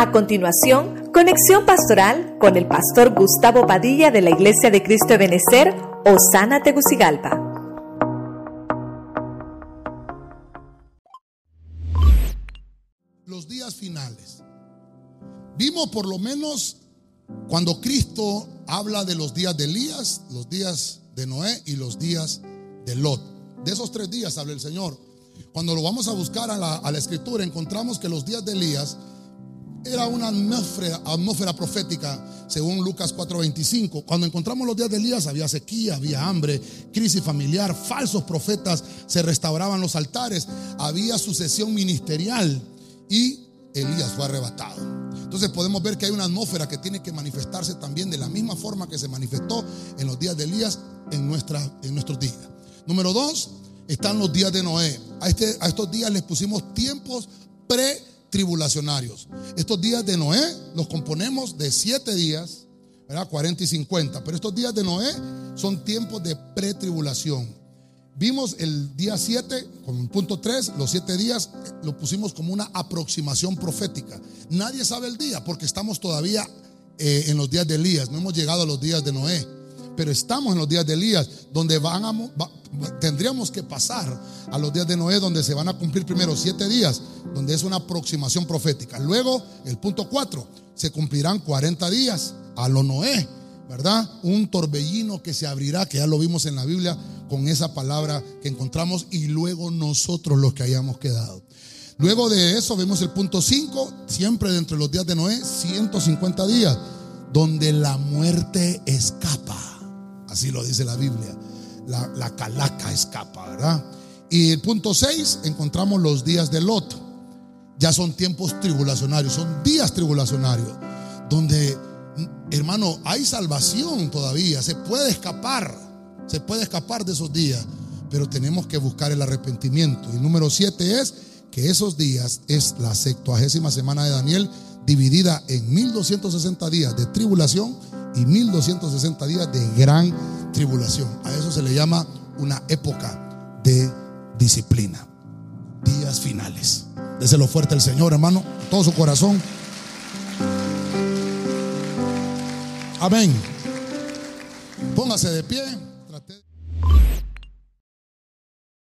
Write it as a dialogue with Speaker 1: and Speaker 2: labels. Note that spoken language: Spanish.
Speaker 1: A continuación, conexión pastoral con el pastor Gustavo Padilla de la Iglesia de Cristo de Benecer, Osana Tegucigalpa.
Speaker 2: Los días finales. Vimos por lo menos cuando Cristo habla de los días de Elías, los días de Noé y los días de Lot. De esos tres días habla el Señor. Cuando lo vamos a buscar a la, a la escritura, encontramos que los días de Elías era una atmósfera, atmósfera profética, según Lucas 4:25. Cuando encontramos los días de Elías, había sequía, había hambre, crisis familiar, falsos profetas, se restauraban los altares, había sucesión ministerial y Elías fue arrebatado. Entonces podemos ver que hay una atmósfera que tiene que manifestarse también de la misma forma que se manifestó en los días de Elías en, en nuestros días. Número dos, están los días de Noé. A, este, a estos días les pusimos tiempos pre tribulacionarios. Estos días de Noé los componemos de siete días, ¿verdad? 40 y 50. Pero estos días de Noé son tiempos de pretribulación. Vimos el día 7, como punto 3, los siete días lo pusimos como una aproximación profética. Nadie sabe el día porque estamos todavía eh, en los días de Elías, no hemos llegado a los días de Noé, pero estamos en los días de Elías, donde van a, tendríamos que pasar a los días de Noé, donde se van a cumplir primero siete días, donde es una aproximación profética. Luego, el punto 4, se cumplirán 40 días a lo Noé, ¿verdad? Un torbellino que se abrirá, que ya lo vimos en la Biblia con esa palabra que encontramos, y luego nosotros los que hayamos quedado. Luego de eso vemos el punto 5, siempre dentro de los días de Noé, 150 días, donde la muerte escapa. Así lo dice la Biblia. La, la calaca escapa, ¿verdad? Y el punto 6, encontramos los días de Lot. Ya son tiempos tribulacionarios, son días tribulacionarios, donde hermano, hay salvación todavía, se puede escapar, se puede escapar de esos días, pero tenemos que buscar el arrepentimiento. Y número siete es que esos días es la sextuagésima semana de Daniel, dividida en 1260 días de tribulación y 1260 días de gran tribulación. A eso se le llama una época de disciplina. Días finales. Déselo fuerte al Señor, hermano, todo su corazón. Amén. Póngase de pie.